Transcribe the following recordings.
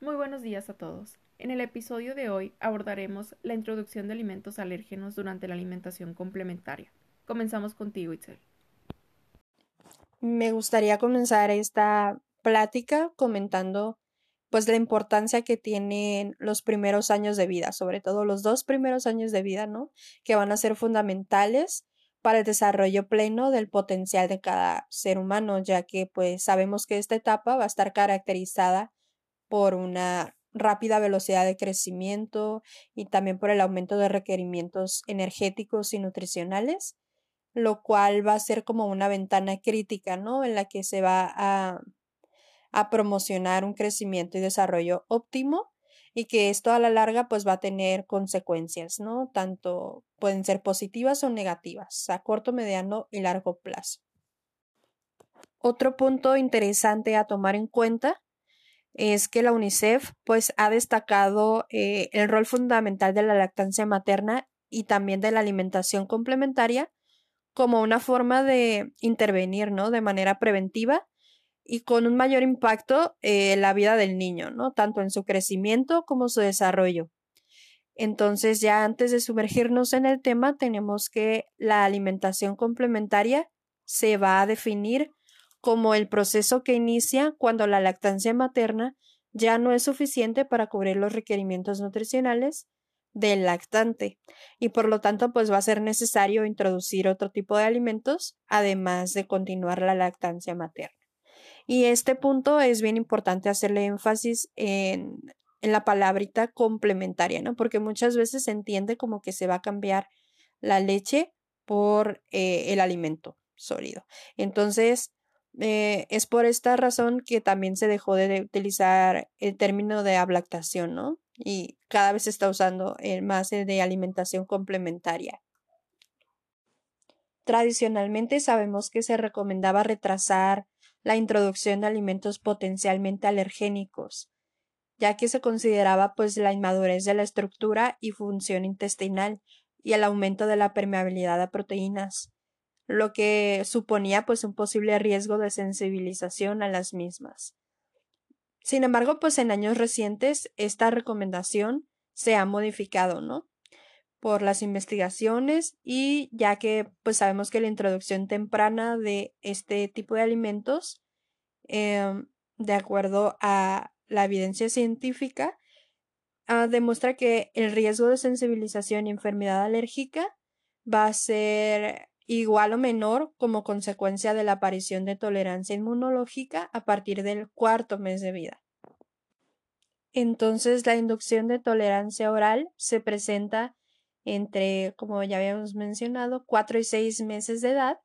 Muy buenos días a todos. En el episodio de hoy abordaremos la introducción de alimentos alérgenos durante la alimentación complementaria. Comenzamos contigo, Itzel. Me gustaría comenzar esta plática comentando pues la importancia que tienen los primeros años de vida, sobre todo los dos primeros años de vida, ¿no? Que van a ser fundamentales para el desarrollo pleno del potencial de cada ser humano, ya que pues sabemos que esta etapa va a estar caracterizada por una rápida velocidad de crecimiento y también por el aumento de requerimientos energéticos y nutricionales, lo cual va a ser como una ventana crítica, ¿no? En la que se va a, promocionar un crecimiento y desarrollo óptimo y que esto a la larga pues va a tener consecuencias, ¿no? Tanto pueden ser positivas o negativas a corto, mediano y largo plazo. Otro punto interesante a tomar en cuenta es que la UNICEF pues ha destacado eh, el rol fundamental de la lactancia materna y también de la alimentación complementaria como una forma de intervenir, ¿no? De manera preventiva y con un mayor impacto eh, en la vida del niño, ¿no? Tanto en su crecimiento como su desarrollo. Entonces, ya antes de sumergirnos en el tema, tenemos que la alimentación complementaria se va a definir como el proceso que inicia cuando la lactancia materna ya no es suficiente para cubrir los requerimientos nutricionales del lactante y por lo tanto pues va a ser necesario introducir otro tipo de alimentos además de continuar la lactancia materna. Y este punto es bien importante hacerle énfasis en, en la palabrita complementaria, ¿no? Porque muchas veces se entiende como que se va a cambiar la leche por eh, el alimento sólido. Entonces, eh, es por esta razón que también se dejó de utilizar el término de ablactación, ¿no? Y cada vez se está usando el más de alimentación complementaria. Tradicionalmente sabemos que se recomendaba retrasar la introducción de alimentos potencialmente alergénicos, ya que se consideraba pues la inmadurez de la estructura y función intestinal y el aumento de la permeabilidad a proteínas, lo que suponía pues un posible riesgo de sensibilización a las mismas. Sin embargo, pues en años recientes esta recomendación se ha modificado, ¿no? por las investigaciones y ya que pues sabemos que la introducción temprana de este tipo de alimentos em, de acuerdo a la evidencia científica ah, demuestra que el riesgo de sensibilización y enfermedad alérgica va a ser igual o menor como consecuencia de la aparición de tolerancia inmunológica a partir del cuarto mes de vida. Entonces, la inducción de tolerancia oral se presenta entre, como ya habíamos mencionado, cuatro y seis meses de edad,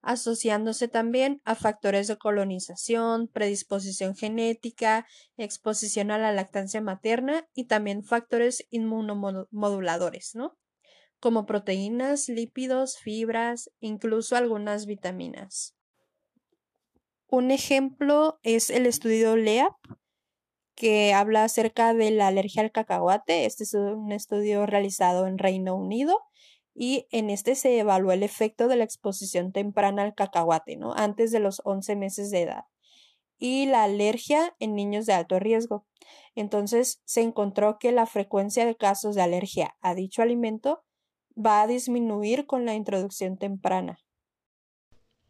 asociándose también a factores de colonización, predisposición genética, exposición a la lactancia materna y también factores inmunomoduladores, ¿no? Como proteínas, lípidos, fibras, incluso algunas vitaminas. Un ejemplo es el estudio LEAP, que habla acerca de la alergia al cacahuate. Este es un estudio realizado en Reino Unido y en este se evaluó el efecto de la exposición temprana al cacahuate, ¿no? Antes de los 11 meses de edad y la alergia en niños de alto riesgo. Entonces se encontró que la frecuencia de casos de alergia a dicho alimento va a disminuir con la introducción temprana.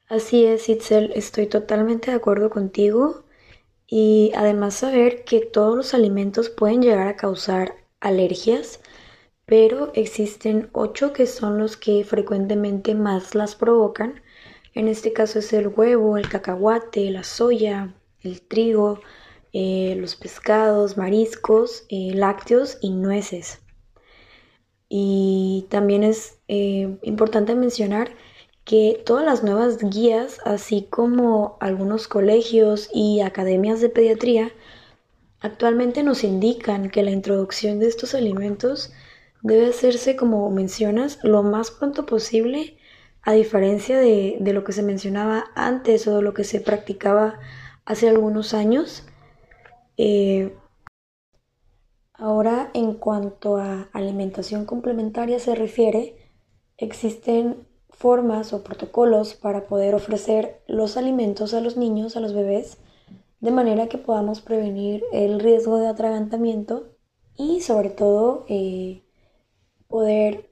Así es, Itzel, estoy totalmente de acuerdo contigo y además saber que todos los alimentos pueden llegar a causar alergias, pero existen ocho que son los que frecuentemente más las provocan. En este caso es el huevo, el cacahuate, la soya, el trigo, eh, los pescados, mariscos, eh, lácteos y nueces. Y también es eh, importante mencionar que todas las nuevas guías, así como algunos colegios y academias de pediatría, actualmente nos indican que la introducción de estos alimentos debe hacerse, como mencionas, lo más pronto posible, a diferencia de, lo que se mencionaba antes o de lo que se practicaba hace algunos años. Eh, ahora, en cuanto a alimentación complementaria se refiere, existen formas o protocolos para poder ofrecer los alimentos a los niños, a los bebés, de manera que podamos prevenir el riesgo de atragantamiento y sobre todo eh, poder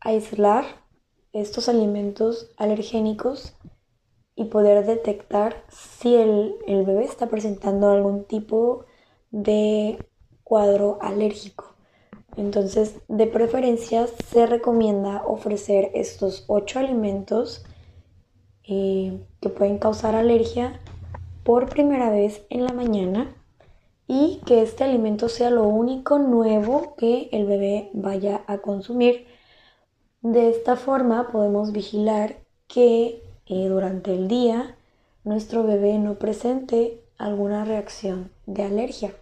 aislar estos alimentos alergénicos y poder detectar si el, el bebé está presentando algún tipo de cuadro alérgico. Entonces, de preferencia, se recomienda ofrecer estos ocho alimentos eh, que pueden causar alergia por primera vez en la mañana y que este alimento sea lo único nuevo que el bebé vaya a consumir. De esta forma podemos vigilar que eh, durante el día nuestro bebé no presente alguna reacción de alergia.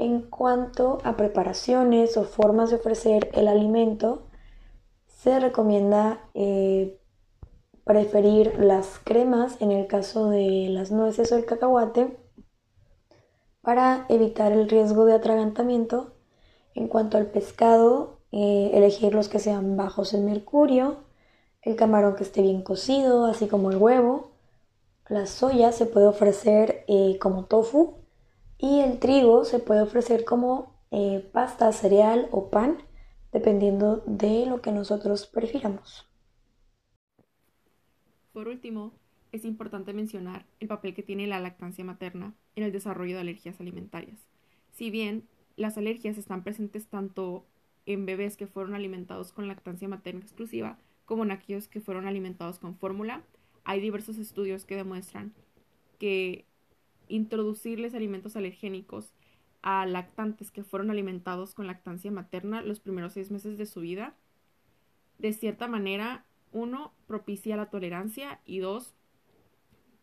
En cuanto a preparaciones o formas de ofrecer el alimento, se recomienda eh, preferir las cremas en el caso de las nueces o el cacahuate para evitar el riesgo de atragantamiento. En cuanto al pescado, eh, elegir los que sean bajos en mercurio, el camarón que esté bien cocido, así como el huevo. La soya se puede ofrecer eh, como tofu y el trigo se puede ofrecer como eh, pasta, cereal o pan, dependiendo de lo que nosotros prefiramos. Por último, es importante mencionar el papel que tiene la lactancia materna en el desarrollo de alergias alimentarias. Si bien las alergias están presentes tanto en bebés que fueron alimentados con lactancia materna exclusiva como en aquellos que fueron alimentados con fórmula, hay diversos estudios que demuestran que introducirles alimentos alergénicos a lactantes que fueron alimentados con lactancia materna los primeros seis meses de su vida, de cierta manera, uno, propicia la tolerancia y dos,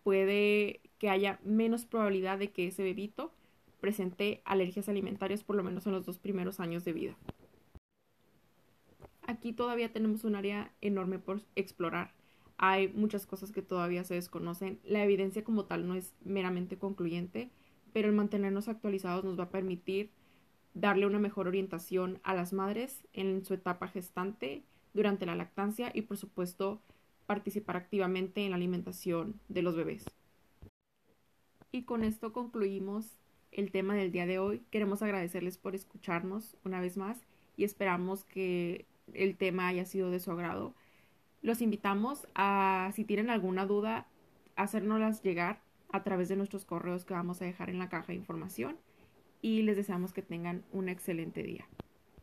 puede que haya menos probabilidad de que ese bebito presente alergias alimentarias por lo menos en los dos primeros años de vida. Aquí todavía tenemos un área enorme por explorar hay muchas cosas que todavía se desconocen. La evidencia como tal no es meramente concluyente, pero el mantenernos actualizados nos va a permitir darle una mejor orientación a las madres en su etapa gestante, durante la lactancia y por supuesto participar activamente en la alimentación de los bebés. Y con esto concluimos el tema del día de hoy. Queremos agradecerles por escucharnos una vez más y esperamos que el tema haya sido de su agrado. Los invitamos a, si tienen alguna duda, hacérnoslas llegar a través de nuestros correos que vamos a dejar en la caja de información y les deseamos que tengan un excelente día.